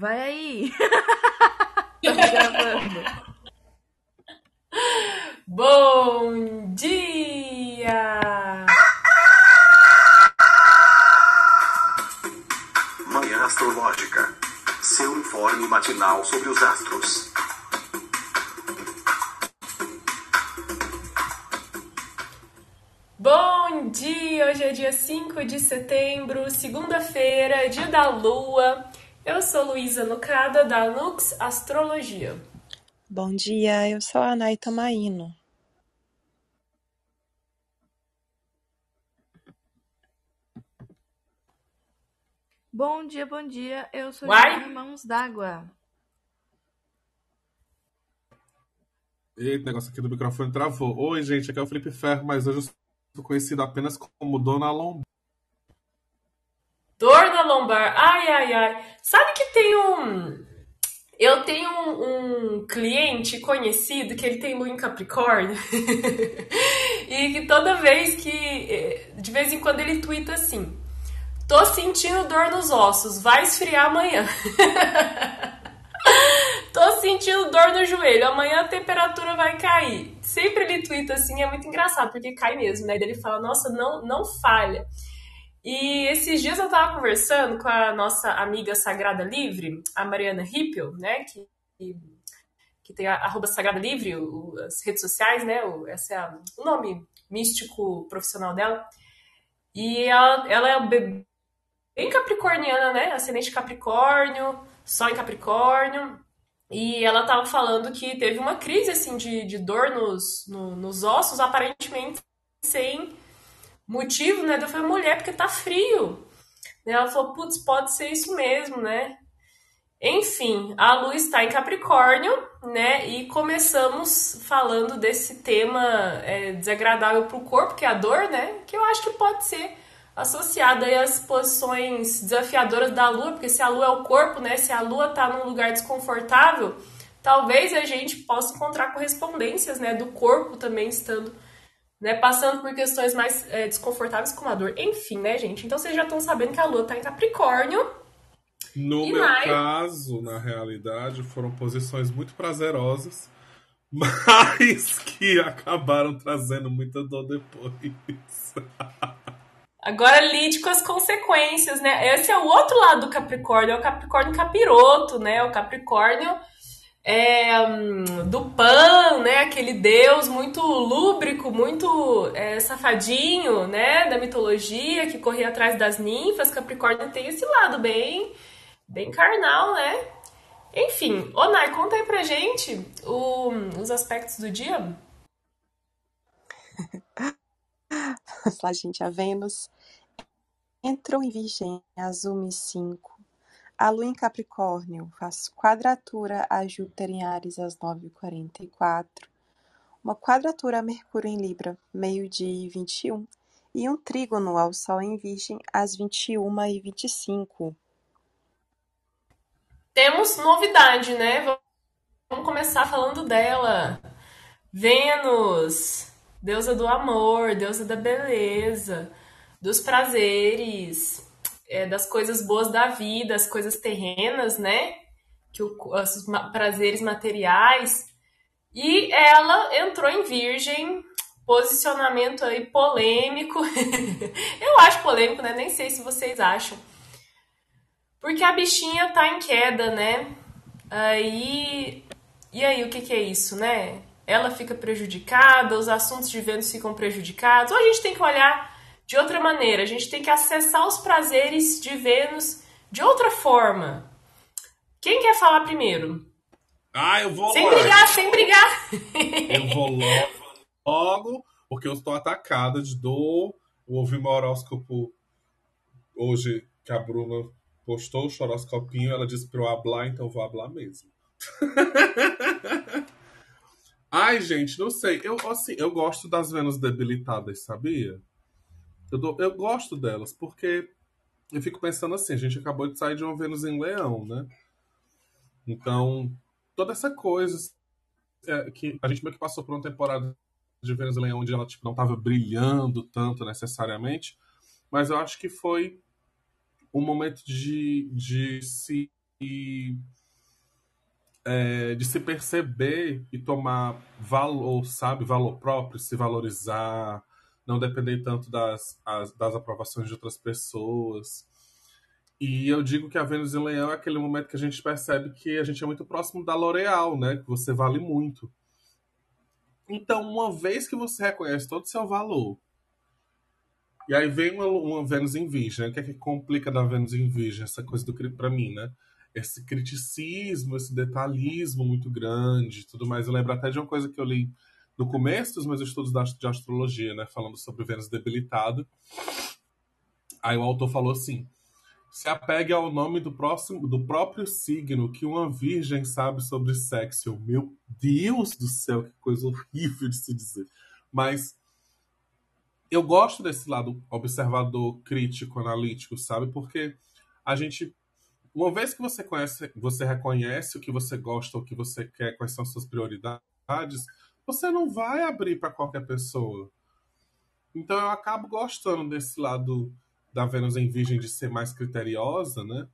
Vai aí. Estamos gravando. Bom dia! Manhã Astrológica. Seu informe matinal sobre os astros. Bom dia! Hoje é dia 5 de setembro, segunda-feira, dia da lua. Eu sou Luísa Nucada, da Lux Astrologia. Bom dia, eu sou a Anaita Maíno. Bom dia, bom dia. Eu sou Uai. Joana Mãos d'Água. Eita, o negócio aqui do microfone travou. Oi, gente, aqui é o Felipe Ferro, mas hoje eu sou conhecido apenas como Dona Lomba. Lombar. Ai, ai, ai. Sabe que tem um. Eu tenho um, um cliente conhecido que ele tem lua em Capricórnio. e que toda vez que. eh, De vez em quando ele twitta assim: Tô sentindo dor nos ossos, vai esfriar amanhã. Tô sentindo dor no joelho, amanhã a temperatura vai cair. Sempre ele twitta assim, é muito engraçado, porque cai mesmo, né? Ele fala: Nossa, não, não falha. E esses dias eu tava conversando com a nossa amiga Sagrada Livre, a Mariana Rippel, né? Que, que, tem a arroba Sagrada Livre, o- as redes sociais, né? O, esse é o nome místico profissional dela. E ela, ela é be- bem capricorniana, né? Ascendente Capricórnio, Sol em Capricórnio. E ela tava falando que teve uma crise, assim, de, de dor nos, no- nos ossos, aparentemente sem motivo, né? Daí Eu falei, mulher, porque tá frio. Ela falou, putz, pode ser isso mesmo, né? Enfim, a Lua está em Capricórnio, né? E começamos falando desse tema é, desagradável para o corpo, que é a dor, né? Que eu acho que pode ser associado aí às posições desafiadoras da Lua, porque se a Lua é o corpo, né? Se a Lua tá num lugar desconfortável, talvez a gente possa encontrar correspondências, né? Do corpo também estando né, passando por questões mais é, desconfortáveis como a dor. Enfim, né, gente? Então vocês já estão sabendo que a Lua tá em Capricórnio. No E meu mais? caso, na realidade, foram posições muito prazerosas, mas que acabaram trazendo muita dor depois. Agora lide com as consequências, né? Esse é o outro lado do Capricórnio, é o Capricórnio capiroto, né? O Capricórnio é, hum, do Pan, né? Aquele deus muito lúbrico, muito é, safadinho, né? Da mitologia, que corria atrás das ninfas. Capricórnio tem esse lado bem, bem carnal, né? Enfim, Onai, conta aí pra gente o- os aspectos do dia. Lá, gente. A Vênus entrou em Virgem às 1h05. A Lua em Capricórnio faz quadratura a Júpiter em Ares às 9h44. Uma quadratura a Mercúrio em Libra, meio-dia e 21. E um trígono ao Sol em Virgem às 21h25. Temos novidade, né? Vamos começar falando dela. Vênus, deusa do amor, deusa da beleza, dos prazeres, é, das coisas boas da vida, as coisas terrenas, né? Que o, os prazeres materiais. E ela entrou em Virgem, posicionamento aí polêmico. Eu acho polêmico, né? Nem sei se vocês acham. Porque a bichinha tá em queda, né? Aí. E aí, o que, que é isso, né? Ela fica prejudicada, os assuntos de Vênus ficam prejudicados. Ou a gente tem que olhar de outra maneira, a gente tem que acessar os prazeres de Vênus de outra forma. Quem quer falar primeiro? Ah, eu vou Sem logo. brigar, sem brigar. Eu vou logo, logo, porque eu estou atacada de dor. Eu ouvi meu horóscopo hoje que a Bruna postou o horoscopinho. Ela disse para eu hablar, então eu vou hablar mesmo. Ai, gente, não sei. Eu, assim, eu gosto das Vênus debilitadas, sabia? Eu, dou- eu gosto delas, porque eu fico pensando assim, a gente acabou de sair de uma Vênus em Leão, né? Então, toda essa coisa é, que a gente meio que passou por uma temporada de Vênus em Leão onde ela tipo, não estava brilhando tanto necessariamente, mas eu acho que foi um momento de, de se é, de se perceber e tomar valor, sabe? Valor próprio, se valorizar, não depender tanto das, as, das aprovações de outras pessoas. E eu digo que a Vênus em Leão é aquele momento que a gente percebe que a gente é muito próximo da L'Oréal, né? Que você vale muito. Então, uma vez que você reconhece todo o seu valor, e aí vem uma, uma Vênus em Virgem, né? o que é que complica da Vênus em Virgem, essa coisa do para mim, né? Esse criticismo, esse detalhismo muito grande, tudo mais. Eu lembro até de uma coisa que eu li no começo dos meus estudos de astrologia, né, falando sobre Vênus debilitado. Aí o autor falou assim: se apegue ao nome do próximo, do próprio signo que uma virgem sabe sobre sexo. Meu Deus do céu, que coisa horrível de se dizer. Mas eu gosto desse lado observador, crítico, analítico, sabe? Porque a gente, uma vez que você conhece, você reconhece o que você gosta, o que você quer, quais são suas prioridades, você não vai abrir para qualquer pessoa. Então eu acabo gostando desse lado da Vênus em Virgem de ser mais criteriosa, né?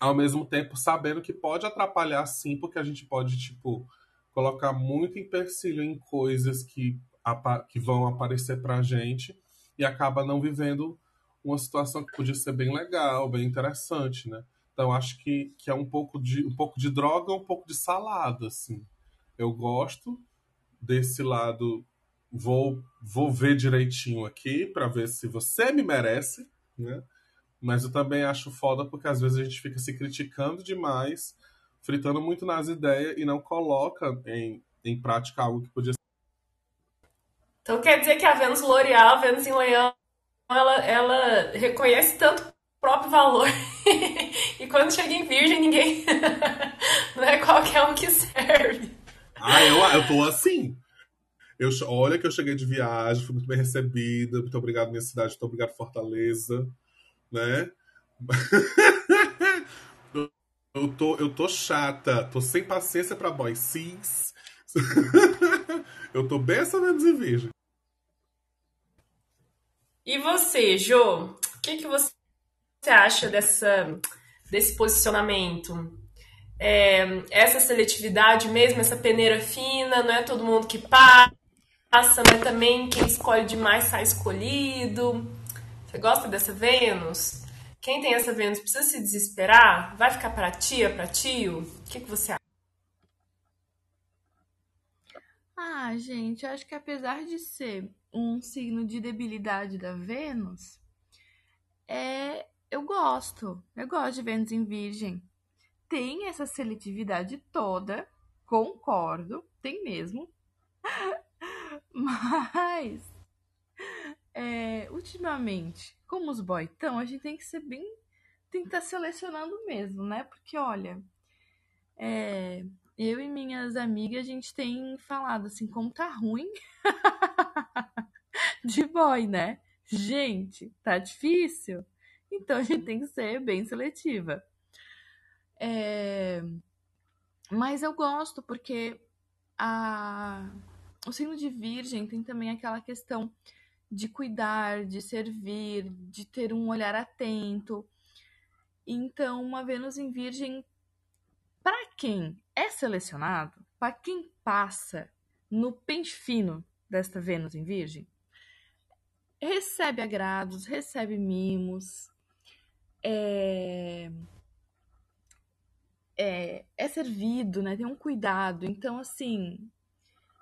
Ao mesmo tempo sabendo que pode atrapalhar sim, porque a gente pode, tipo, colocar muito empecilho em coisas que, que vão aparecer pra gente e acaba não vivendo uma situação que podia ser bem legal, bem interessante, né? Então acho que, que é um pouco de um pouco de droga, um pouco de salada, assim. Eu gosto desse lado vou, vou ver direitinho aqui para ver se você me merece, né? Mas eu também acho foda porque às vezes a gente fica se criticando demais, fritando muito nas ideias e não coloca em, em prática algo que podia ser. Então quer dizer que a Vênus L'Oreal, a Vênus em Leão, ela, ela reconhece tanto o próprio valor. e quando chega em Virgem, ninguém. não é qualquer um que serve. Ah, eu, eu tô assim. Eu, olha que eu cheguei de viagem, fui muito bem recebida. Muito obrigado, minha cidade. Muito obrigado, Fortaleza. Né? eu, tô, eu tô chata. Tô sem paciência pra boy cis. eu tô bem essa menos em virgem. E você, Jo? O que, que você acha dessa, desse posicionamento? É, essa seletividade mesmo, essa peneira fina, não é todo mundo que passa mas também quem escolhe demais sai escolhido. Você gosta dessa Vênus? Quem tem essa Vênus precisa se desesperar? Vai ficar para tia, para tio? O que, que você acha? Ah, gente, acho que apesar de ser um signo de debilidade da Vênus, é, eu gosto. Eu gosto de Vênus em Virgem. Tem essa seletividade toda, concordo, tem mesmo. Mas, é, ultimamente, como os boys estão, a gente tem que ser bem. Tem que estar tá selecionando mesmo, né? Porque, olha, é, eu e minhas amigas, a gente tem falado assim, como tá ruim de boy, né? Gente, tá difícil. Então a gente tem que ser bem seletiva. É, mas eu gosto porque a o signo de Virgem tem também aquela questão de cuidar, de servir, de ter um olhar atento. Então, uma Vênus em Virgem, para quem é selecionado, para quem passa no pente fino desta Vênus em Virgem, recebe agrados, recebe mimos, é, é, é servido, né? Tem um cuidado. Então, assim,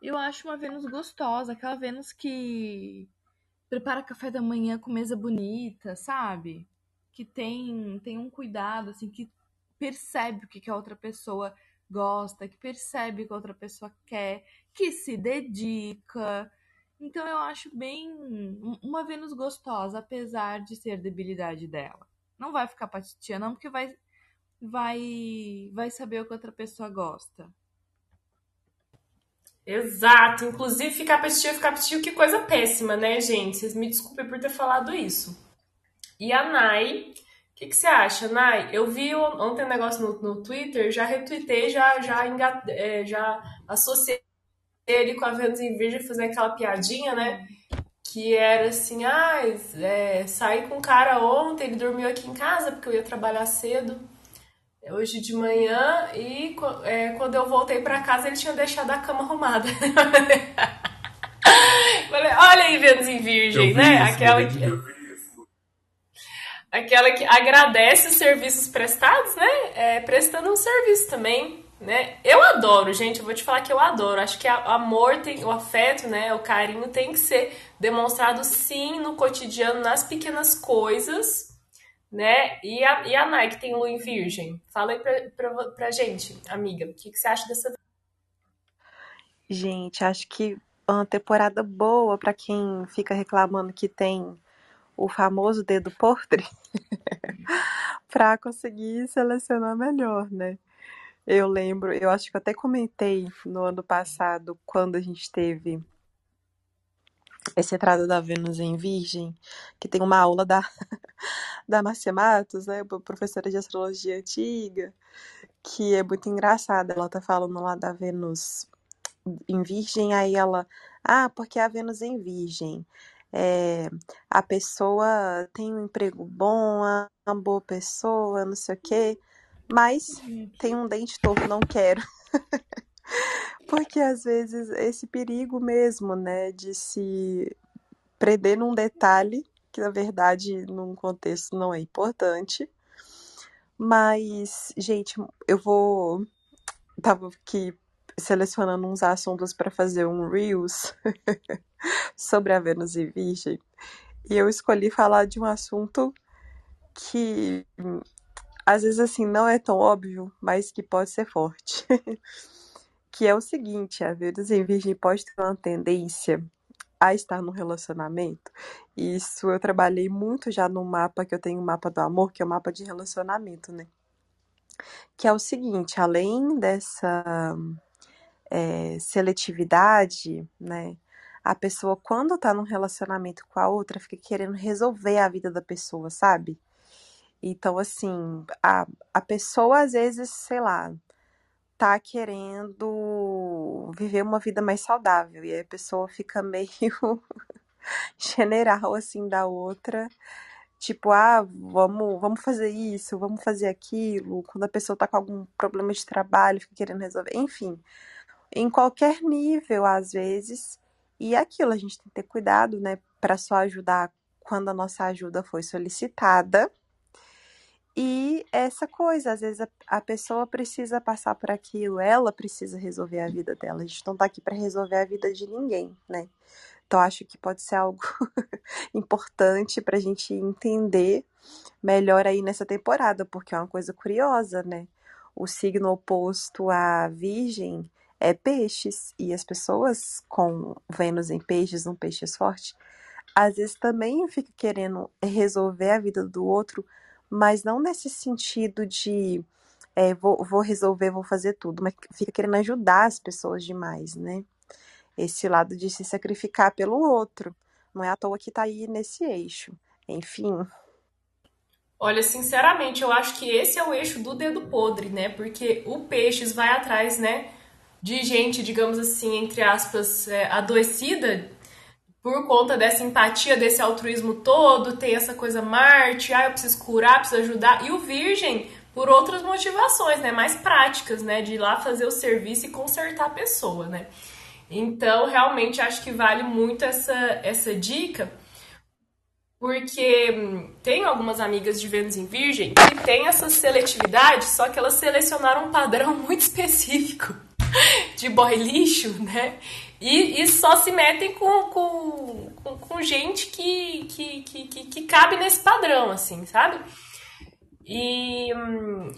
eu acho uma Vênus gostosa, aquela Vênus que prepara café da manhã com mesa bonita, sabe? Que tem, tem um cuidado, assim, que percebe o que, que a outra pessoa gosta, que percebe o que a outra pessoa quer, que se dedica. Então eu acho bem uma Vênus gostosa, apesar de ser debilidade dela. Não vai ficar patitia, não, porque vai, vai, vai saber o que outra pessoa gosta. Exato. Inclusive, ficar petitinho, ficar petitinho, que coisa péssima, né, gente? Vocês me desculpem por ter falado isso. E a Nai, o que, que, você acha, Nai? Eu vi ontem um negócio no, no Twitter, já retuitei, já, já, é, já associei ele com a Vênus em Virgem, fazer aquela piadinha, né? Que era assim, ah, é, saí com o cara ontem, ele dormiu aqui em casa porque eu ia trabalhar cedo. Hoje de manhã e é, quando eu voltei para casa ele tinha deixado a cama arrumada. Olha aí, Vênus em Virgem, né? Isso, aquela que, aquela que agradece os serviços prestados, né? É, prestando um serviço também, né? Eu adoro, gente, eu vou te falar que eu adoro. Acho que o amor tem, o afeto, né? O carinho tem que ser demonstrado sim no cotidiano, nas pequenas coisas né? E a, e a Nike tem lua em virgem. Fala aí pra, pra, pra gente, amiga, o que, que você acha dessa. Gente, acho que uma temporada boa para quem fica reclamando que tem o famoso dedo podre para conseguir selecionar melhor, né? Eu lembro, eu acho que até comentei no ano passado, quando a gente teve essa entrada da Vênus em Virgem, que tem uma aula da, da Márcia Matos, né, professora de astrologia antiga, que é muito engraçada. Ela tá falando lá da Vênus em Virgem, aí ela, ah, porque a Vênus em Virgem. É, a pessoa tem um emprego bom, é uma boa pessoa, não sei o quê, mas tem um dente torto, não quero. Porque às vezes esse perigo mesmo, né, de se prender num detalhe que na verdade num contexto não é importante. Mas, gente, eu vou tava aqui selecionando uns assuntos para fazer um reels sobre a Vênus e Virgem. E eu escolhi falar de um assunto que às vezes assim não é tão óbvio, mas que pode ser forte. que é o seguinte, a Vênus em Virgem pode ter uma tendência a estar no relacionamento. Isso eu trabalhei muito já no mapa que eu tenho, o mapa do amor, que é o mapa de relacionamento, né? Que é o seguinte, além dessa é, seletividade, né? A pessoa, quando tá num relacionamento com a outra, fica querendo resolver a vida da pessoa, sabe? Então, assim, a, a pessoa às vezes, sei lá, tá querendo viver uma vida mais saudável. E aí a pessoa fica meio general assim da outra. Tipo, ah, vamos, vamos fazer isso, vamos fazer aquilo. Quando a pessoa tá com algum problema de trabalho, fica querendo resolver. Enfim, em qualquer nível, às vezes. E é aquilo, a gente tem que ter cuidado, né, para só ajudar quando a nossa ajuda foi solicitada e essa coisa, às vezes a, a, pessoa precisa passar por aquilo, ela precisa resolver a vida dela. A gente não tá aqui para resolver a vida de ninguém, né? Então acho que pode ser algo importante para a gente entender melhor aí nessa temporada, porque é uma coisa curiosa, né? O signo oposto à Virgem é Peixes e as pessoas com Vênus em Peixes, um Peixes forte, às vezes também fica querendo resolver a vida do outro mas não nesse sentido de é, vou, vou resolver, vou fazer tudo, mas fica querendo ajudar as pessoas demais, né? Esse lado de se sacrificar pelo outro. Não é à toa que tá aí nesse eixo. Enfim. Olha, sinceramente, eu acho que esse é o eixo do dedo podre, né? Porque o peixes vai atrás, né? De gente, digamos assim, entre aspas, é, adoecida por conta dessa empatia, desse altruísmo todo, tem essa coisa Marte, ah, eu preciso curar, preciso ajudar. E o Virgem, por outras motivações, né, mais práticas, né, de ir lá fazer o serviço e consertar a pessoa, né. Então, realmente acho que vale muito essa, essa dica, porque hum, tem algumas amigas de Vênus em Virgem que tem essa seletividade, só que elas selecionaram um padrão muito específico de boy lixo, né? E, e só se metem com, com, com, com gente que, que, que, que, que cabe nesse padrão, assim, sabe? E,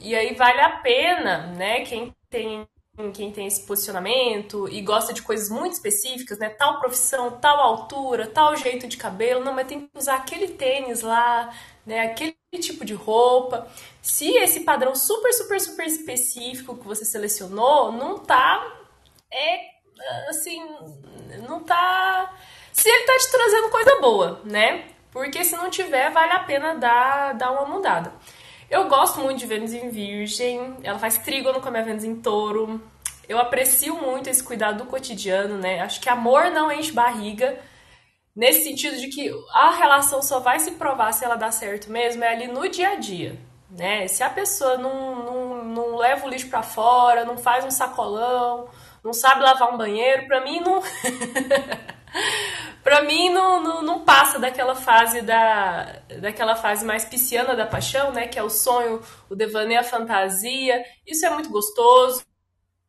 e aí vale a pena, né? Quem tem quem tem esse posicionamento e gosta de coisas muito específicas, né? Tal profissão, tal altura, tal jeito de cabelo, não, mas tem que usar aquele tênis lá, né? Aquele tipo de roupa. Se esse padrão super, super, super específico que você selecionou não tá é assim, não tá. Se ele tá te trazendo coisa boa, né? Porque se não tiver, vale a pena dar, dar uma mudada. Eu gosto muito de Vênus em Virgem, ela faz trígono com a minha Vênus em Touro. Eu aprecio muito esse cuidado do cotidiano, né? Acho que amor não enche barriga, nesse sentido de que a relação só vai se provar se ela dá certo mesmo é ali no dia a dia, né? Se a pessoa não, não não leva o lixo para fora, não faz um sacolão, não sabe lavar um banheiro, para mim não. para mim não, não, não, passa daquela fase da daquela fase mais pisciana da paixão, né, que é o sonho, o devaneio, a fantasia. Isso é muito gostoso,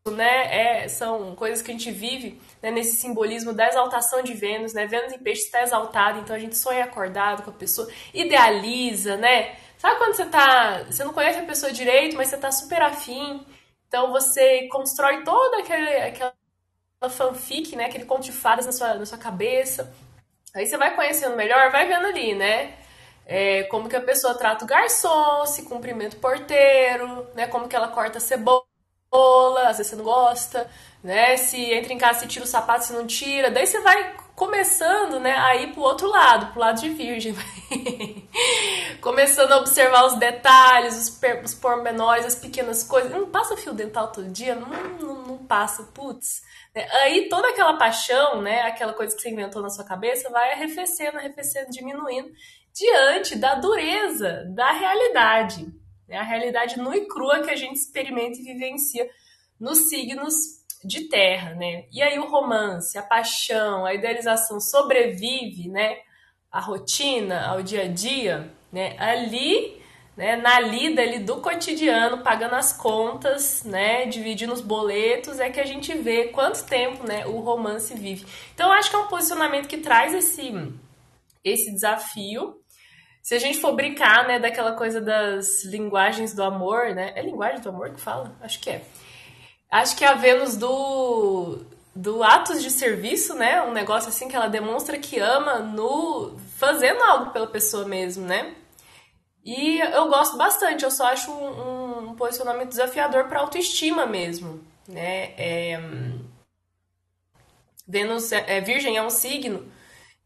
né? É, são coisas que a gente vive né, nesse simbolismo da exaltação de Vênus, né? Vênus em peixe está exaltado, então a gente sonha acordado com a pessoa, idealiza, né? Sabe quando você tá, você não conhece a pessoa direito, mas você tá super afim, então você constrói toda aquele, aquela fanfic, né? Aquele conto de fadas na sua, na sua cabeça. Aí você vai conhecendo melhor, vai vendo ali, né? É, como que a pessoa trata o garçom, se cumprimenta o porteiro, né? Como que ela corta a cebola às vezes você não gosta, né? Se entra em casa, se tira o sapato, se não tira. Daí você vai começando, né, a ir pro outro lado, pro lado de virgem. começando a observar os detalhes, os, os pormenores, as pequenas coisas. Não passa fio dental todo dia? Não, não, não passa, putz. É, aí toda aquela paixão, né, aquela coisa que você inventou na sua cabeça, vai arrefecendo, arrefecendo, diminuindo, diante da dureza da realidade. Né? A realidade nua e crua que a gente experimenta e vivencia nos signos de terra, né? E aí o romance, a paixão, a idealização sobrevive, né? A rotina, ao dia a dia, né? Ali, né? Na lida ali do cotidiano, pagando as contas, né? Dividindo os boletos, é que a gente vê quanto tempo, né? O romance vive. Então, eu acho que é um posicionamento que traz esse, esse desafio, se a gente for brincar, né, daquela coisa das linguagens do amor, né? É linguagem do amor que fala? Acho que é. Acho que é a Vênus do, do atos de serviço, né? Um negócio assim que ela demonstra que ama no fazendo algo pela pessoa mesmo, né? E eu gosto bastante, eu só acho um, um posicionamento desafiador para autoestima mesmo, né? É, Vênus é, é, Virgem é um signo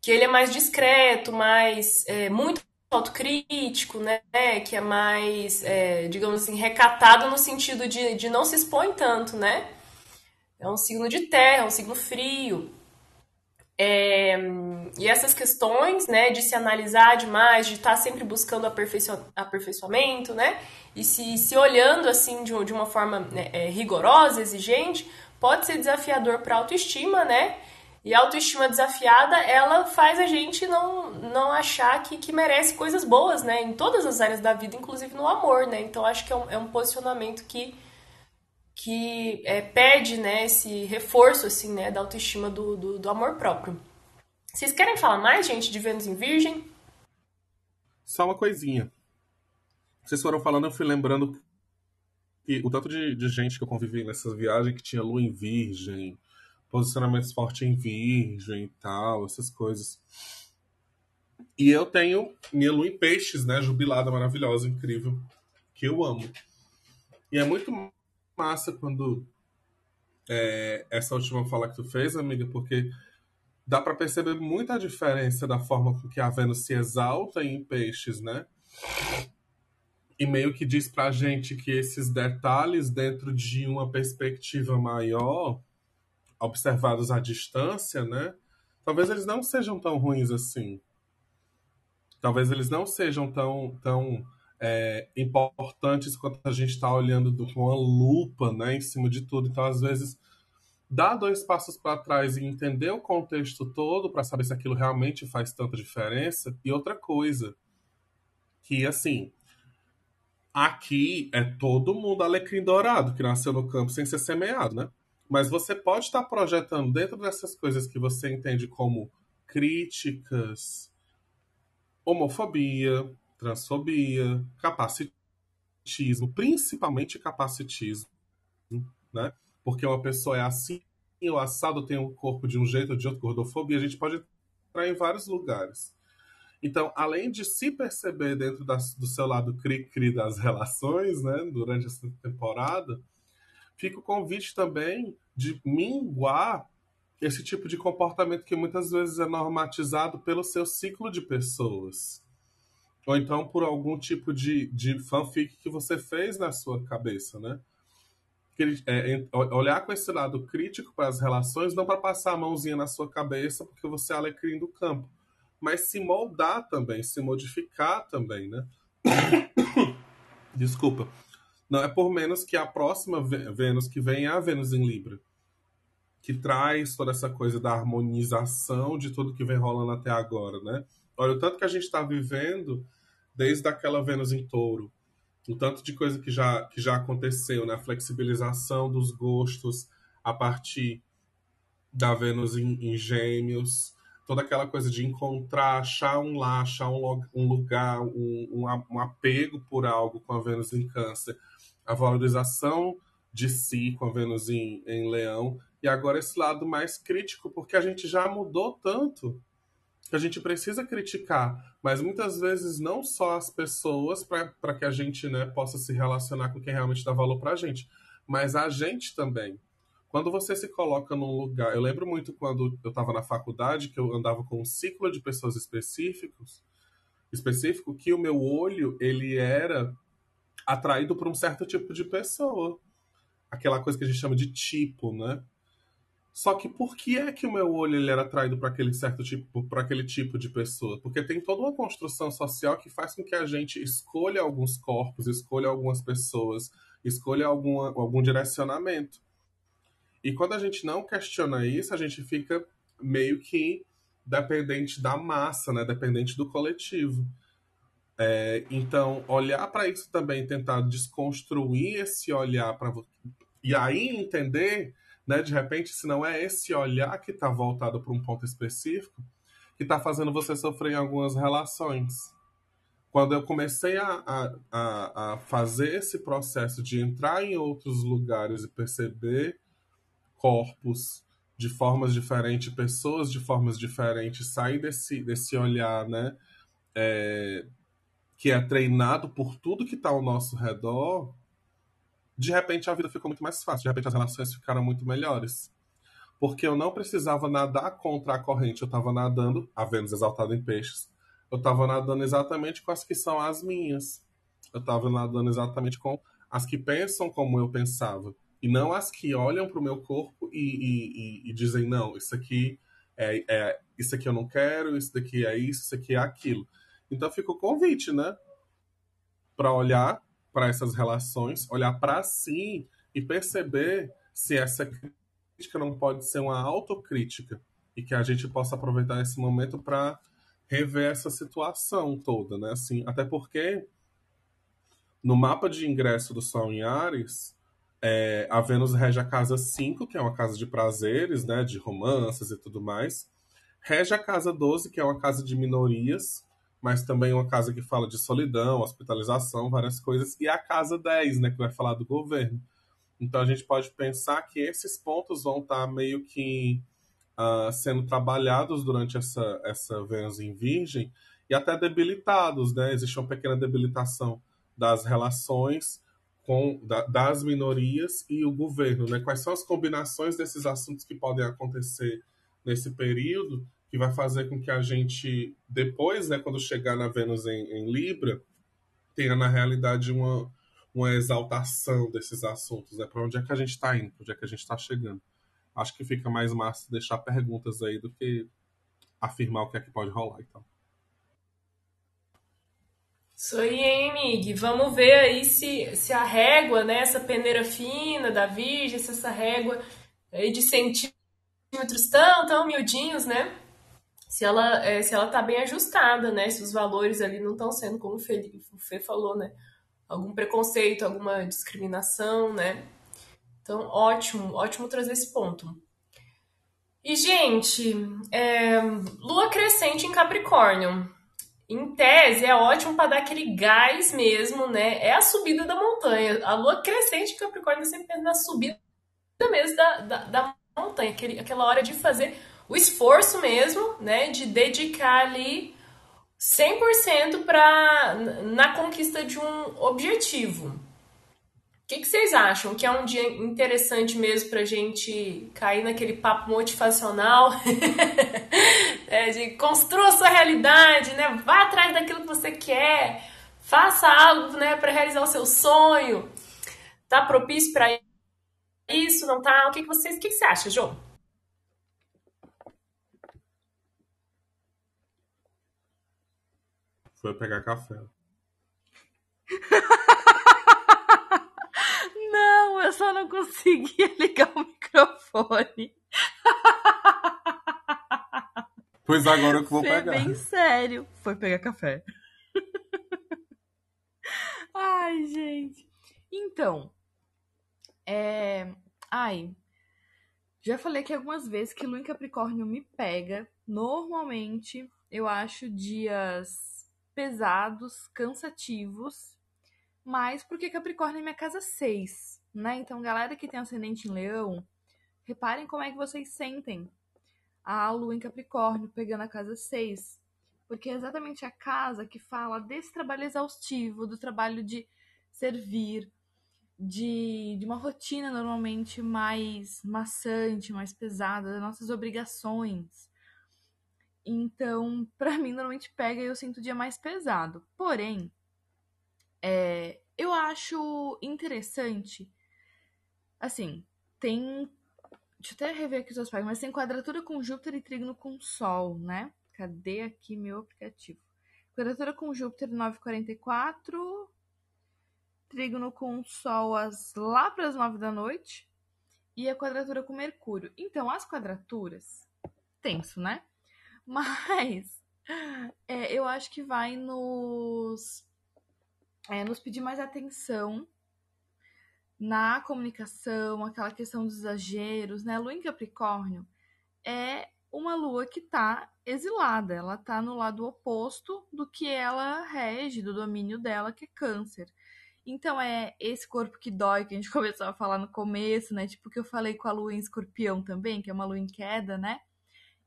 que ele é mais discreto, mais é, muito autocrítico, né? Que é mais, é, digamos assim, recatado no sentido de, de não se expõe tanto, né? É um signo de terra, é um signo frio. É, e essas questões, né, de se analisar demais, de estar sempre buscando aperfeiço, aperfeiçoamento, né, e se, se olhando assim de, de uma forma né, é, rigorosa, exigente, pode ser desafiador para a autoestima, né, e a autoestima desafiada, ela faz a gente não, não achar que, que merece coisas boas, né? Em todas as áreas da vida, inclusive no amor, né? Então, acho que é um, é um posicionamento que, que é, pede, né, esse reforço, assim, né, da autoestima do, do, do amor próprio. Vocês querem falar mais, gente, de Vênus em Virgem? Só uma coisinha. Vocês foram falando, eu fui lembrando que o tanto de, de gente que eu convivi nessas viagens que tinha lua em Virgem, posicionamentos fortes em virgem e tal, essas coisas. E eu tenho minha lua em peixes, né? Jubilada, maravilhosa, incrível, que eu amo. E é muito massa quando é, essa última fala que tu fez, amiga, porque dá para perceber muita diferença da forma com que a Vênus se exalta em peixes, né? E meio que diz pra gente que esses detalhes dentro de uma perspectiva maior observados à distância, né? Talvez eles não sejam tão ruins assim. Talvez eles não sejam tão, tão é, importantes quanto a gente está olhando com uma lupa, né, em cima de tudo. Então, às vezes, dar dois passos para trás e entender o contexto todo para saber se aquilo realmente faz tanta diferença. E outra coisa, que assim, aqui é todo mundo alecrim dourado que nasceu no campo sem ser semeado, né? Mas você pode estar projetando dentro dessas coisas que você entende como críticas, homofobia, transfobia, capacitismo, principalmente capacitismo, né? Porque uma pessoa é assim, o assado tem um corpo de um jeito ou de outro, gordofobia, a gente pode entrar em vários lugares. Então, além de se perceber dentro das, do seu lado cri-cri das relações, né, durante essa temporada, fica o convite também de minguar esse tipo de comportamento que muitas vezes é normatizado pelo seu ciclo de pessoas. Ou então por algum tipo de, de fanfic que você fez na sua cabeça, né? É, olhar com esse lado crítico para as relações, não para passar a mãozinha na sua cabeça porque você é alecrim do campo, mas se moldar também, se modificar também, né? Desculpa Não é por menos que a próxima Vênus que vem é a Vênus em Libra, que traz toda essa coisa da harmonização de tudo que vem rolando até agora, né? Olha, o tanto que a gente está vivendo desde aquela Vênus em Touro, o tanto de coisa que já, que já aconteceu, né? A flexibilização dos gostos a partir da Vênus em, em Gêmeos, toda aquela coisa de encontrar, achar um lá, achar um, um lugar, um, um, apego por algo com a Vênus em Câncer, a valorização de si com a Vênus em, em Leão, e agora esse lado mais crítico, porque a gente já mudou tanto que a gente precisa criticar, mas muitas vezes não só as pessoas para que a gente né, possa se relacionar com quem realmente dá valor para a gente, mas a gente também. Quando você se coloca num lugar, eu lembro muito quando eu estava na faculdade que eu andava com um ciclo de pessoas específicos, específico que o meu olho ele era atraído por um certo tipo de pessoa, aquela coisa que a gente chama de tipo, né? Só que por que é que o meu olho ele era atraído para aquele certo tipo, para aquele tipo de pessoa? Porque tem toda uma construção social que faz com que a gente escolha alguns corpos, escolha algumas pessoas, escolha alguma, algum direcionamento. E quando a gente não questiona isso, a gente fica meio que dependente da massa, né? Dependente do coletivo. É, então, olhar para isso também, tentar desconstruir esse olhar para e aí entender né? De repente, se não é esse olhar que está voltado para um ponto específico, que está fazendo você sofrer em algumas relações. Quando eu comecei a, a, a fazer esse processo de entrar em outros lugares e perceber corpos de formas diferentes, pessoas de formas diferentes, sair desse, desse olhar, né? É, que é treinado por tudo que está ao nosso redor, de repente a vida ficou muito mais fácil, de repente as relações ficaram muito melhores. Porque eu não precisava nadar contra a corrente, eu estava nadando, a Vênus exaltada em peixes, eu estava nadando exatamente com as que são as minhas. Eu estava nadando exatamente com as que pensam como eu pensava. E não as que olham para o meu corpo e, e, e, e, dizem, não, isso aqui é, é, isso aqui eu não quero, isso daqui é isso, isso aqui é aquilo. Então fica o convite, né? Para olhar para essas relações, olhar para si e perceber se essa crítica não pode ser uma autocrítica e que a gente possa aproveitar esse momento para rever essa situação toda, né? Assim, até porque no mapa de ingresso do Sol em Ares, é, a Vênus rege a casa 5, que é uma casa de prazeres, né, de romances e tudo mais. Rege a casa 12, que é uma casa de minorias, mas também uma casa que fala de solidão, hospitalização, várias coisas, e a casa 10, né, que vai falar do governo. Então a gente pode pensar que esses pontos vão estar meio que uh, sendo trabalhados durante essa, essa Vênus em Virgem e até debilitados, né? Existe uma pequena debilitação das relações com da, das minorias e o governo, né? Quais são as combinações desses assuntos que podem acontecer nesse período que vai fazer com que a gente, depois, né, quando chegar na Vênus em, em Libra, tenha na realidade uma, uma exaltação desses assuntos, né? Para onde é que a gente está indo, para onde é que a gente está chegando. Acho que fica mais massa deixar perguntas aí do que afirmar o que é que pode rolar e então. tal. Isso aí, hein, Mig? Vamos ver aí se, se a régua, né, essa peneira fina da Virgem, se essa régua aí de centímetros tão, tão miudinhos, né? Se ela é, se ela tá bem ajustada, né? Se os valores ali não estão sendo como o Fê, o Fê falou, né? Algum preconceito, alguma discriminação, né? Então, ótimo, ótimo trazer esse ponto. E, gente, é, lua crescente em Capricórnio. Em tese, é ótimo para dar aquele gás mesmo, né? É a subida da montanha. A lua crescente em Capricórnio é sempre na subida mesmo da, da, da montanha, aquele, aquela hora de fazer o esforço mesmo, né, de dedicar ali 100% para na conquista de um objetivo. O que, que, vocês acham? Que é um dia interessante mesmo para a gente cair naquele papo motivacional, é, de construa sua realidade, né? Vá atrás daquilo que você quer, faça algo, né, para realizar o seu sonho. Tá propício para isso? Não tá? O que, que vocês, o que, que você acha, João? Foi pegar café. conseguia ligar o microfone. Pois agora que vou Fê, pegar. bem sério. Foi pegar café. Ai, gente. Então, é... Ai, já falei aqui algumas vezes que Lua em Capricórnio me pega. Normalmente, eu acho dias pesados, cansativos, mas porque Capricórnio é minha casa 6, né? Então, galera que tem ascendente em Leão, reparem como é que vocês sentem a Lua em Capricórnio pegando a casa 6. Porque é exatamente a casa que fala desse trabalho exaustivo, do trabalho de servir, de, de uma rotina normalmente mais maçante, mais pesada, das nossas obrigações. Então, pra mim, normalmente pega e eu sinto o dia mais pesado. Porém, é, eu acho interessante. Assim, tem. Deixa eu até rever aqui os pais, mas tem quadratura com Júpiter e trígono com Sol, né? Cadê aqui meu aplicativo? Quadratura com Júpiter 944. Trígono com Sol às, lá para as 9 da noite. E a quadratura com Mercúrio. Então, as quadraturas. Tenso, né? Mas é, eu acho que vai nos, é, nos pedir mais atenção na comunicação, aquela questão dos exageros, né? A lua em Capricórnio é uma lua que tá exilada, ela tá no lado oposto do que ela rege, do domínio dela, que é câncer. Então é esse corpo que dói que a gente começou a falar no começo, né? Tipo que eu falei com a lua em escorpião também, que é uma lua em queda, né?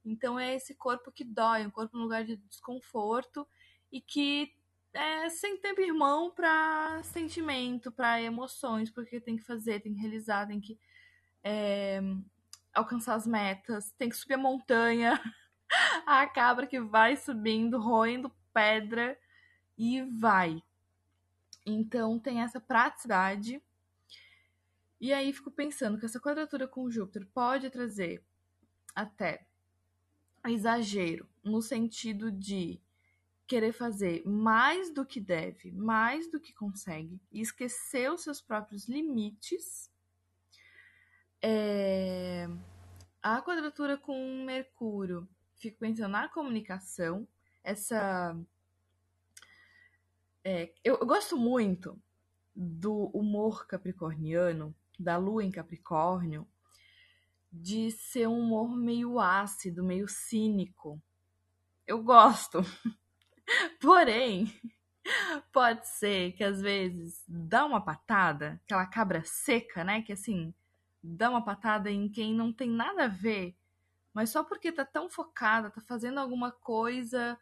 Então é esse corpo que dói, um corpo no lugar de desconforto e que é sem tempo irmão para sentimento, para emoções, porque tem que fazer, tem que realizar, tem que é, alcançar as metas, tem que subir a montanha, a cabra que vai subindo, roendo pedra e vai. Então tem essa praticidade. E aí fico pensando que essa quadratura com Júpiter pode trazer até exagero no sentido de querer fazer mais do que deve, mais do que consegue e esquecer os seus próprios limites. É... A quadratura com Mercúrio, fico pensando na comunicação, essa. É, eu, eu gosto muito do humor capricorniano, da lua em Capricórnio, de ser um humor meio ácido, meio cínico. Eu gosto. Porém, pode ser que às vezes dá uma patada, aquela cabra seca, né? Que assim, dá uma patada em quem não tem nada a ver, mas só porque tá tão focada, tá fazendo alguma coisa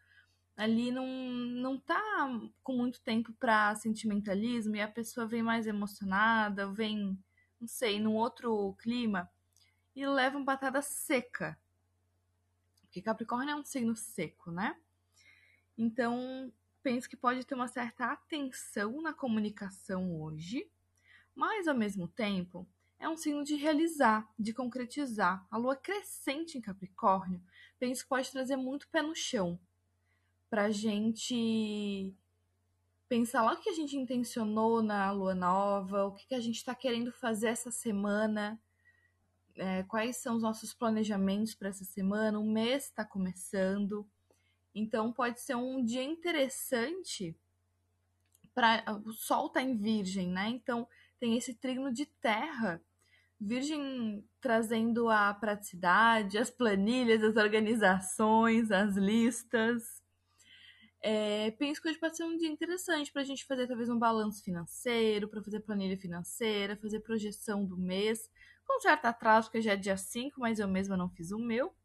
ali, não, não tá com muito tempo pra sentimentalismo e a pessoa vem mais emocionada, vem, não sei, num outro clima e leva uma patada seca. Porque Capricórnio é um signo seco, né? Então, penso que pode ter uma certa atenção na comunicação hoje, mas ao mesmo tempo é um signo de realizar, de concretizar. A lua crescente em Capricórnio, penso que pode trazer muito pé no chão pra gente pensar lá o que a gente intencionou na lua nova, o que a gente está querendo fazer essa semana, é, quais são os nossos planejamentos para essa semana. O mês está começando. Então pode ser um dia interessante para o sol tá em virgem, né? Então tem esse trígono de terra. Virgem trazendo a praticidade, as planilhas, as organizações, as listas. É, penso que hoje pode ser um dia interessante para a gente fazer talvez um balanço financeiro, para fazer planilha financeira, fazer projeção do mês, com certo atraso, porque já é dia 5, mas eu mesma não fiz o meu.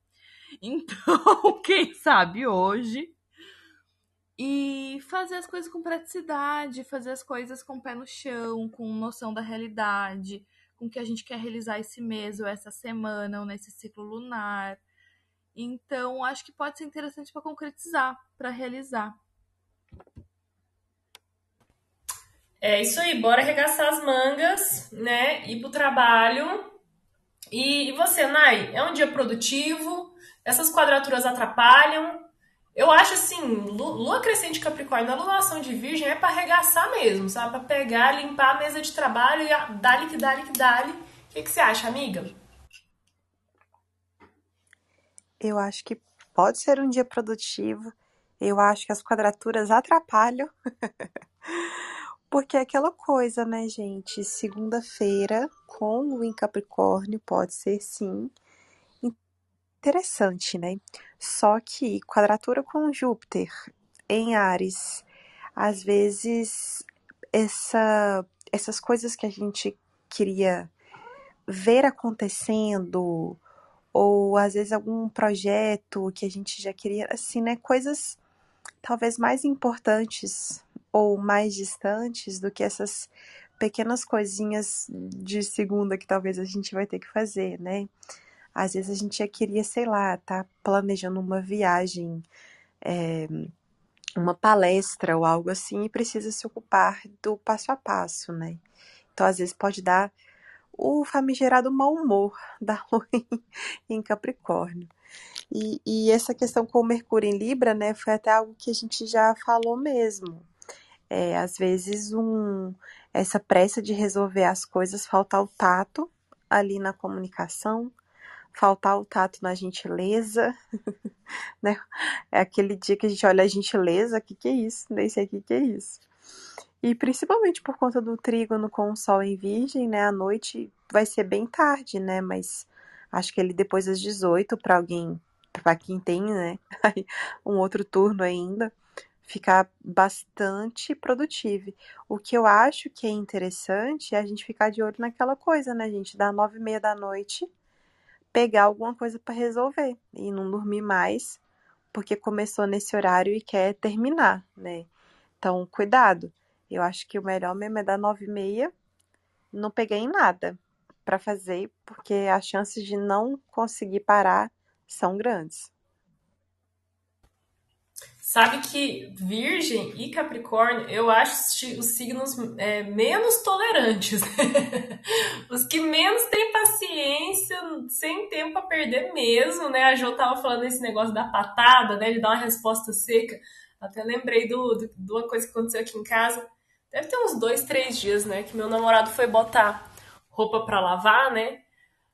Então, quem sabe hoje. E fazer as coisas com praticidade, fazer as coisas com o pé no chão, com noção da realidade, com o que a gente quer realizar esse mês, ou essa semana, ou nesse ciclo lunar. Então, acho que pode ser interessante para concretizar, para realizar. É isso aí, bora arregaçar as mangas, né? Ir pro trabalho. E, você, Nai, é um dia produtivo? Essas quadraturas atrapalham? Eu acho assim, lua crescente Capricórnio, a lunação de Virgem é para arregaçar mesmo, sabe? Para pegar, limpar a mesa de trabalho e dá-lhe que dá-lhe que dá-lhe, que, que você acha, amiga? Eu acho que pode ser um dia produtivo. Eu acho que as quadraturas atrapalham. Porque é aquela coisa, né, gente? Segunda-feira com o em Capricórnio pode ser sim interessante, né? Só que quadratura com Júpiter em Ares, às vezes essa, essas coisas que a gente queria ver acontecendo, ou às vezes algum projeto que a gente já queria, assim, né? Coisas talvez mais importantes ou mais distantes do que essas pequenas coisinhas de segunda que talvez a gente vai ter que fazer, né? Às vezes a gente já queria, sei lá, tá planejando uma viagem, é, uma palestra ou algo assim e precisa se ocupar do passo a passo, né? Então, às vezes pode dar o famigerado mau humor da lua em Capricórnio. E, e, essa questão com o Mercúrio em Libra, né, foi até algo que a gente já falou mesmo. É, às vezes, um, essa pressa de resolver as coisas, faltar o tato ali na comunicação, faltar o tato na gentileza, né? É aquele dia que a gente olha a gentileza, que, que é isso? Nem sei que, que é isso. E principalmente por conta do trígono com o Sol em Virgem, né? A noite vai ser bem tarde, né? Mas acho que ele depois das 18 para alguém, para quem tem, né? um outro turno ainda, ficar bastante produtivo. O que eu acho que é interessante é a gente ficar de olho naquela coisa, né, gente? Da nove e meia da noite, pegar alguma coisa para resolver e não dormir mais, porque começou nesse horário e quer terminar, né? Então, cuidado. Eu acho que o melhor mesmo é dar nove e meia, não peguei em nada para fazer, porque as chances de não conseguir parar são grandes. Sabe que Virgem e Capricórnio eu acho os signos é, menos tolerantes. os que menos têm paciência, sem tempo a perder mesmo, né? A Jo tava falando esse negócio da patada, né? De dar uma resposta seca. Até lembrei do, do, de uma coisa que aconteceu aqui em casa. Deve ter uns dois, três dias, né? Que meu namorado foi botar roupa para lavar, né?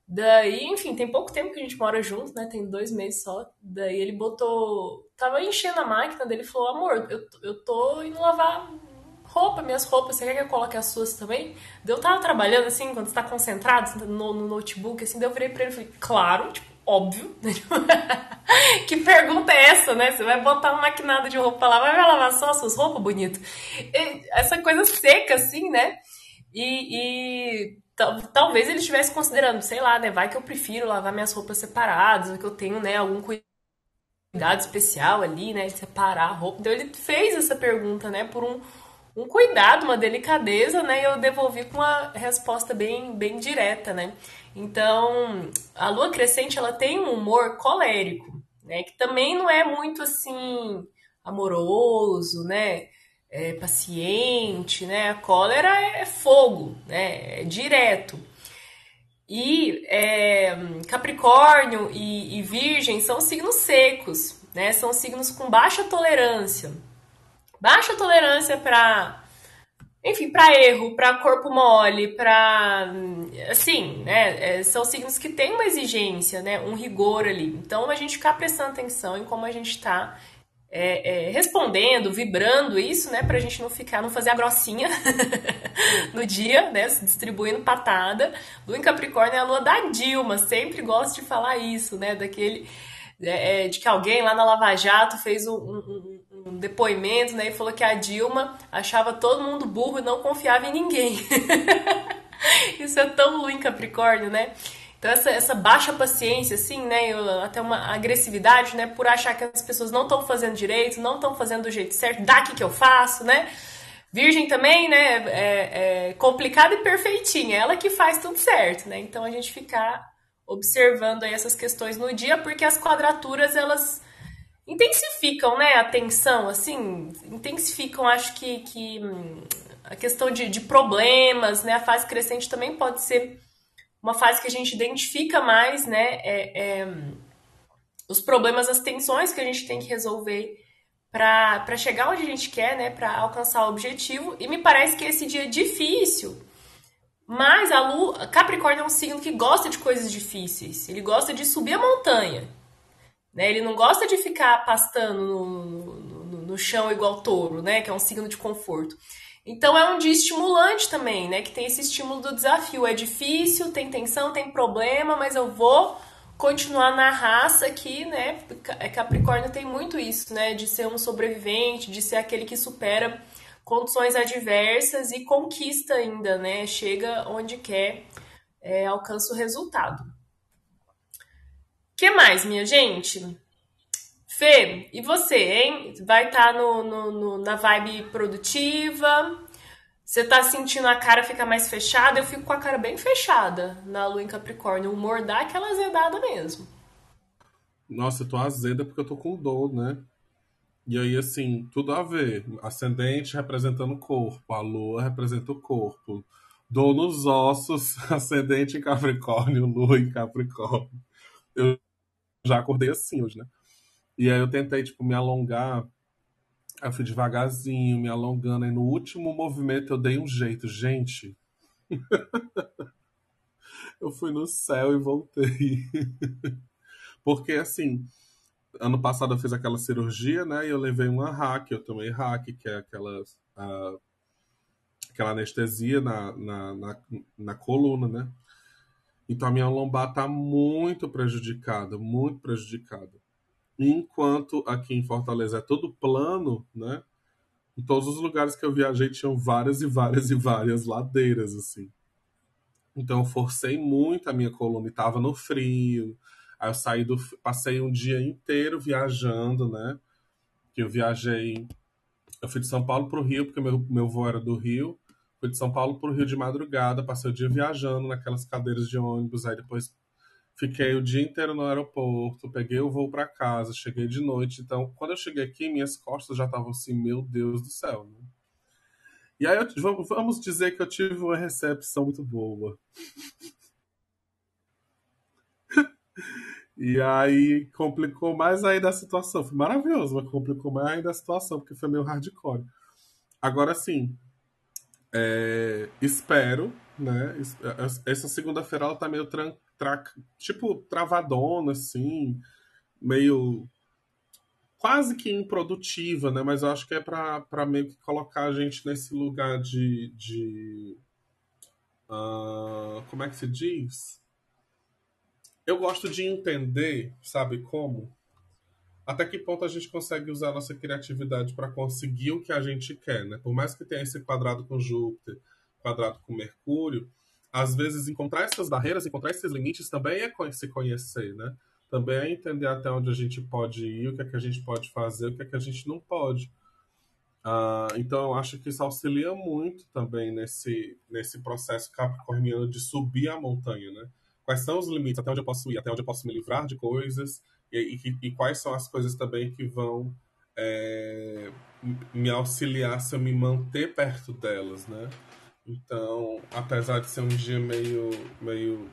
Daí, enfim, tem pouco tempo que a gente mora junto, né? Tem dois meses só. Daí ele botou. Tava enchendo a máquina dele falou: Amor, eu, eu tô indo lavar roupa, minhas roupas, você quer que eu coloque as suas também? Eu tava trabalhando assim, quando você tá concentrado no, no notebook, assim, daí eu virei pra ele e falei: Claro, tipo, óbvio. que pergunta é essa, né? Você vai botar uma maquinada de roupa lá, vai lavar só as suas roupas, bonito? E essa coisa seca, assim, né? E, e talvez ele estivesse considerando, sei lá, né? Vai que eu prefiro lavar minhas roupas separadas, que eu tenho, né, algum cuidado especial ali, né? De separar a roupa. Então ele fez essa pergunta, né, por um, um cuidado, uma delicadeza, né? E eu devolvi com uma resposta bem, bem direta, né? Então, a lua crescente, ela tem um humor colérico, né? Que também não é muito assim amoroso, né? é, paciente, né? A cólera é, é fogo, né? É direto. E é, Capricórnio e, e, Virgem são signos secos, né? São signos com baixa tolerância. Baixa tolerância para, enfim, para erro, para corpo mole, para, assim, né? É, são signos que têm uma exigência, né? Um rigor ali. Então a gente ficar prestando atenção em como a gente está é, é, respondendo, vibrando isso, né, pra gente não ficar, não fazer a grossinha no dia, né, distribuindo patada. Lua em Capricórnio é a lua da Dilma, sempre gosto de falar isso, né, daquele, é, é de que alguém lá na Lava Jato fez um, um, um, depoimento, né, e falou que a Dilma achava todo mundo burro e não confiava em ninguém. isso é tão Lua em Capricórnio, né? Então, essa, essa baixa paciência, assim, né, até uma agressividade, né, por achar que as pessoas não estão fazendo direito, não estão fazendo do jeito certo, daqui que eu faço, né? Virgem também, né, é, é complicada e perfeitinha, ela que faz tudo certo, né? Então, a gente ficar observando aí essas questões no dia, porque as quadraturas, elas intensificam, né, a tensão, assim, intensificam, acho que, que hum, a questão de, de problemas, né, a fase crescente também pode ser uma fase que a gente identifica mais, né, é, é, os problemas, as tensões que a gente tem que resolver para chegar onde a gente quer, né, para alcançar o objetivo. E me parece que esse dia difícil Mas a Lua, Capricórnio é um signo que gosta de coisas difíceis. Ele gosta de subir a montanha. Né? Ele não gosta de ficar pastando no, no, no chão igual touro, né? Que é um signo de conforto. Então é um dia estimulante também, né? Que tem esse estímulo do desafio. É difícil, tem tensão, tem problema, mas eu vou continuar na raça aqui, né? Capricórnio tem muito isso, né? De ser um sobrevivente, de ser aquele que supera condições adversas e conquista ainda, né? Chega onde quer, é, alcança o resultado. que mais, minha gente? Fê, e você, hein? Vai estar tá no, no, no, na vibe produtiva? Você tá sentindo a cara ficar mais fechada? Eu fico com a cara bem fechada na lua em Capricórnio. O humor dá aquela azedada mesmo. Nossa, eu tô azeda porque eu tô com dor, né? E aí, assim, tudo a ver. Ascendente representando o corpo, a lua representa o corpo. Dor nos ossos, ascendente em Capricórnio, lua em Capricórnio. Eu já acordei assim hoje, né? E aí eu tentei, tipo, me alongar. Eu fui devagarzinho, me alongando. Aí no último movimento eu dei um jeito. Gente, eu fui no céu e voltei. Porque, assim, ano passado eu fiz aquela cirurgia, né? E eu levei uma hack, eu tomei hack, que é aquela, uh, aquela anestesia na, na, na, na, coluna, né? Então a minha lombar tá muito prejudicada, muito prejudicada. Enquanto aqui em Fortaleza é tudo plano, né? Em todos os lugares que eu viajei tinham várias e várias e várias ladeiras, assim. Então eu forcei muito a minha coluna e tava no frio, Aí eu saí do. Passei um dia inteiro viajando, né? Que eu viajei. Eu fui de São Paulo para o Rio, porque meu, meu voo era do Rio. Fui de São Paulo para o Rio de madrugada, passei o dia viajando naquelas cadeiras de ônibus. Aí depois fiquei o dia inteiro no aeroporto, peguei o voo para casa, cheguei de noite. Então, quando eu cheguei aqui, minhas costas já estavam assim, meu Deus do céu. Né? E aí, eu, vamos dizer que eu tive uma recepção muito boa. E aí complicou mais ainda a situação. Foi maravilhoso, mas complicou mais ainda a situação, porque foi meio hardcore. Agora sim, é, espero, né? Essa segunda-feira ela tá meio tran, tra, tipo travadona, assim, meio quase que improdutiva, né? Mas eu acho que é para meio que colocar a gente nesse lugar de. de uh, como é que se diz? eu gosto de entender, sabe como? Até que ponto a gente consegue usar a nossa criatividade para conseguir o que a gente quer, né? Por mais que tenha esse quadrado com Júpiter, quadrado com Mercúrio, às vezes encontrar essas barreiras, encontrar esses limites também é se conhecer, né? Também é entender até onde a gente pode ir, o que é que a gente pode fazer, o que é que a gente não pode. Uh, então, eu acho que isso auxilia muito também nesse, nesse processo capricorniano de subir a montanha, né? quais são os limites, até onde eu posso ir, até onde eu posso me livrar de coisas, e, e, e quais são as coisas também que vão é, me auxiliar se eu me manter perto delas, né? Então, apesar de ser um dia meio, meio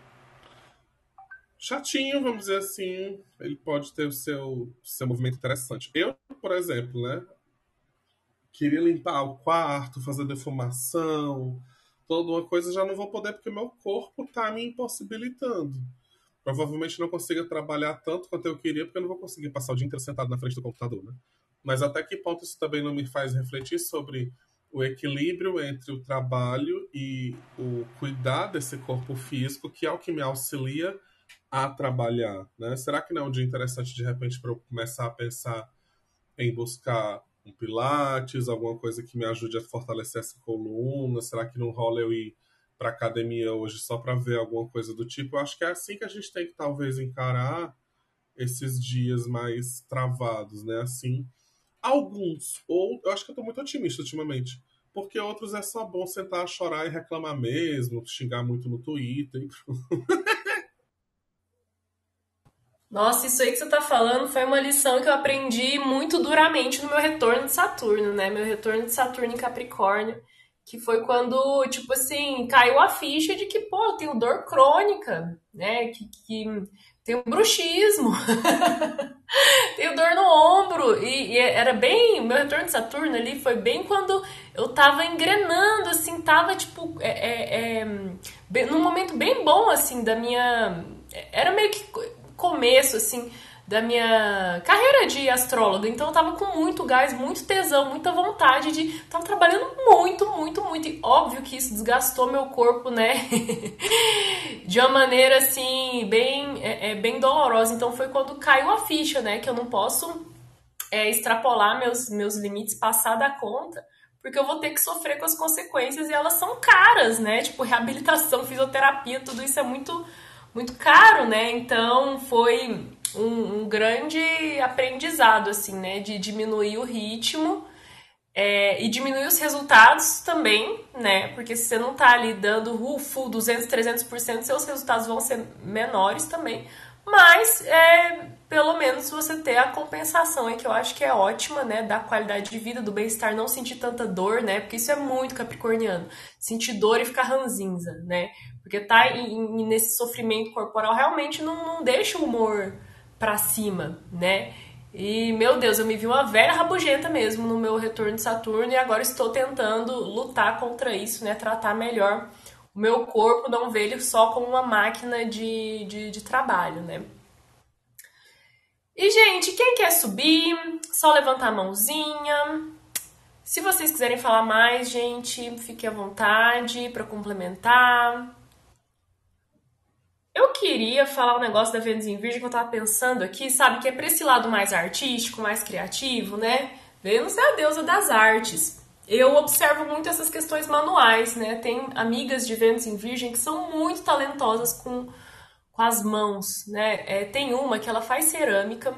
chatinho, vamos dizer assim, ele pode ter o seu, seu movimento interessante. Eu, por exemplo, né? Queria limpar o quarto, fazer defumação, toda uma coisa, já não vou poder porque meu corpo está me impossibilitando. Provavelmente não consiga trabalhar tanto quanto eu queria, porque eu não vou conseguir passar o dia inteiro sentado na frente do computador, né? Mas até que ponto isso também não me faz refletir sobre o equilíbrio entre o trabalho e o cuidar desse corpo físico, que é o que me auxilia a trabalhar, né? Será que não é um dia interessante de repente para eu começar a pensar em buscar um pilates, alguma coisa que me ajude a fortalecer essa coluna? Será que não rola eu ir para academia hoje só para ver alguma coisa do tipo? Eu acho que é assim que a gente tem que talvez encarar esses dias mais travados, né? Assim, alguns, ou eu acho que eu tô muito otimista ultimamente, porque outros é só bom sentar, chorar e reclamar mesmo, xingar muito no Twitter. Nossa, isso aí que você tá falando foi uma lição que eu aprendi muito duramente no meu retorno de Saturno, né? Meu retorno de Saturno em Capricórnio, que foi quando, tipo assim, caiu a ficha de que, pô, eu tenho dor crônica, né? Que, que tenho bruxismo, tenho dor no ombro. E, e, era bem. Meu retorno de Saturno ali foi bem quando eu tava engrenando, assim, tava tipo. É, é, é, num momento bem bom, assim, da minha. Era meio que começo, assim da minha carreira de astróloga. Então eu tava com muito gás, muito tesão, muita vontade de. Tava trabalhando muito, muito, muito. Óbvio que isso desgastou meu corpo, né? de uma maneira assim, bem, é, é, bem dolorosa. Então foi quando caiu a ficha, né? Que eu não posso é, extrapolar meus, meus limites, passar da conta. Porque eu vou ter que sofrer com as consequências e elas são caras, né? Tipo, reabilitação, fisioterapia, tudo isso é muito, muito caro, né? Então foi um, um grande aprendizado, assim, né? De diminuir o ritmo é, e diminuir os resultados também, né? Porque se você não tá ali dando uh, full 200, 300%, seus resultados vão ser menores também. Mas, é, pelo menos você ter a compensação aí, que eu acho que é ótima, né? Da qualidade de vida, do bem-estar, não sentir tanta dor, né? Porque isso é muito capricorniano. Sentir dor e ficar ranzinza, né? Porque tá em, nesse sofrimento corporal realmente não, não deixa o humor para cima, né? E, meu Deus, eu me vi uma velha rabugenta mesmo no meu retorno de Saturno e agora estou tentando lutar contra isso, né? Tratar melhor o meu corpo, não ver ele só como uma máquina de, de, de trabalho, né? E, gente, quem quer subir, só levantar a mãozinha. Se vocês quiserem falar mais, gente, fique à vontade para complementar. Eu queria falar um negócio da Vênus em Virgem que eu tava pensando aqui, sabe? Que é pra esse lado mais artístico, mais criativo, né? Vênus é a deusa das artes. Eu observo muito essas questões manuais, né? Tem amigas de Vênus em Virgem que são muito talentosas com, com as mãos, né? É, tem uma que ela faz cerâmica,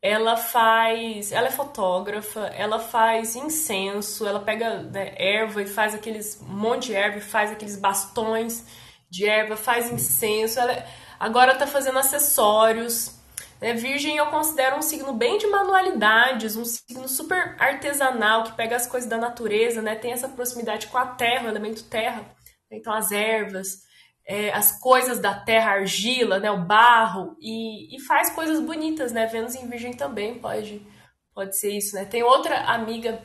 ela faz. Ela é fotógrafa, ela faz incenso, ela pega né, erva e faz aqueles. um monte de erva e faz aqueles bastões de erva, faz incenso, ela agora está fazendo acessórios. Né? Virgem eu considero um signo bem de manualidades, um signo super artesanal, que pega as coisas da natureza, né? tem essa proximidade com a terra, o elemento terra. Então as ervas, é, as coisas da terra, argila, né? o barro, e, e faz coisas bonitas, né? Vênus em Virgem também pode, pode ser isso, né? Tem outra amiga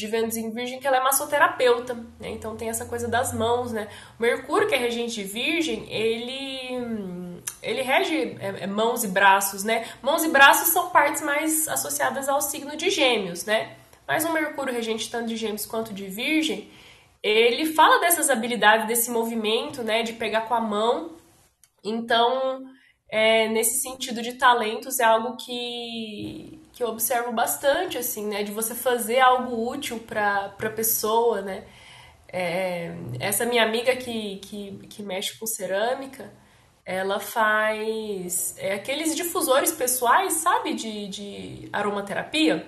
de Vênus em Virgem, que ela é massoterapeuta, né? Então tem essa coisa das mãos, né? O Mercúrio, que é regente de Virgem, ele ele rege é, é, mãos e braços, né? Mãos e braços são partes mais associadas ao signo de Gêmeos, né? Mas o Mercúrio regente tanto de Gêmeos quanto de Virgem, ele fala dessas habilidades, desse movimento, né? De pegar com a mão. Então, é, nesse sentido de talentos, é algo que que eu observo bastante, assim, né? De você fazer algo útil para a pessoa, né? É, essa minha amiga que, que, que mexe com cerâmica, ela faz é, aqueles difusores pessoais, sabe? De, de aromaterapia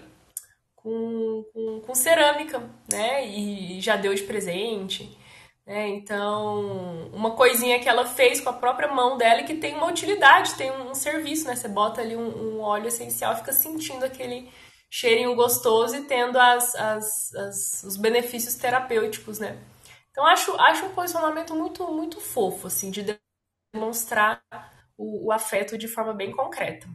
com, com, com cerâmica, né? E já deu de presente. É, então, uma coisinha que ela fez com a própria mão dela e que tem uma utilidade, tem um, um serviço, né? Você bota ali um, um, óleo essencial, fica sentindo aquele cheirinho gostoso e tendo as, as, as, os benefícios terapêuticos, né? Então, acho, acho um posicionamento muito, muito fofo, assim, de demonstrar o, o afeto de forma bem concreta.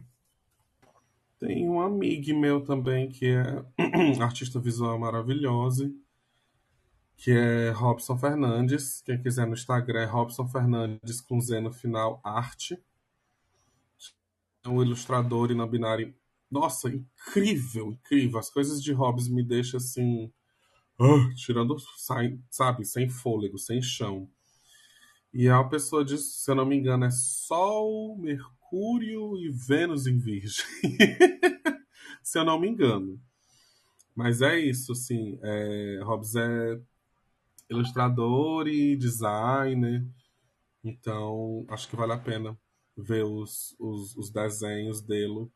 Tem um amigo meu também que é artista visual maravilhosa que é Robson Fernandes. Quem quiser no Instagram é Robson Fernandes com Z no final, arte. É um ilustrador e não binário. Nossa, incrível, incrível. As coisas de Hobbes me deixam assim. Uh, tirando, sabe, sem fôlego, sem chão. E a pessoa diz, se eu não me engano, é Sol, Mercúrio e Vênus em Virgem. se eu não me engano. Mas é isso, assim. É, Hobbes é ilustrador e designer. Então, acho que vale a pena ver os, os, os desenhos dele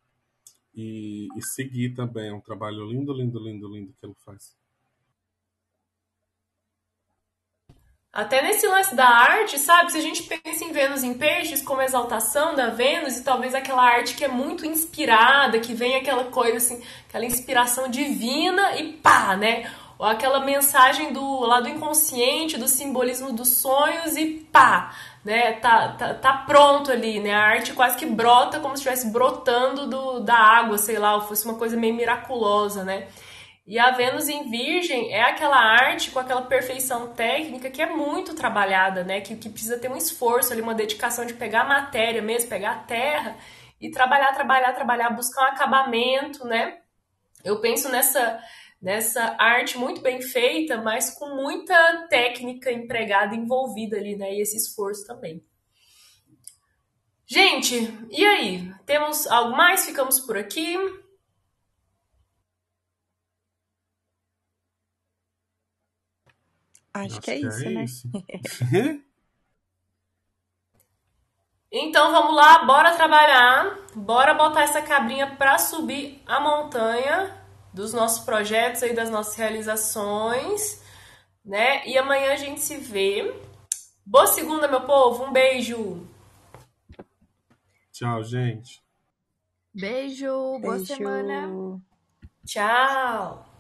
e, e, seguir também. É um trabalho lindo, lindo, lindo, lindo que ele faz. Até nesse lance da arte, sabe? Se a gente pensa em Vênus em Peixes como exaltação da Vênus e talvez aquela arte que é muito inspirada, que vem aquela coisa assim, aquela inspiração divina e pá, né? Ou aquela mensagem do lá do inconsciente, do simbolismo dos sonhos e pá, né? Tá, tá, tá pronto ali, né? A arte quase que brota como se estivesse brotando do, da água, sei lá, ou fosse uma coisa meio miraculosa, né? E a Vênus em Virgem é aquela arte com aquela perfeição técnica que é muito trabalhada, né? Que, que precisa ter um esforço ali, uma dedicação de pegar a matéria mesmo, pegar a terra e trabalhar, trabalhar, trabalhar, buscar um acabamento, né? Eu penso nessa nessa arte muito bem feita, mas com muita técnica empregada envolvida ali, né? E esse esforço também. Gente, e aí? Temos algo mais? Ficamos por aqui? Acho, Acho que é que isso, é né? Isso. então vamos lá, bora trabalhar, bora botar essa cabrinha para subir a montanha dos nossos projetos aí, das nossas realizações, né? E amanhã a gente se vê. Boa segunda, meu povo. Um beijo. Tchau, gente. Beijo. Boa beijo. semana. Tchau.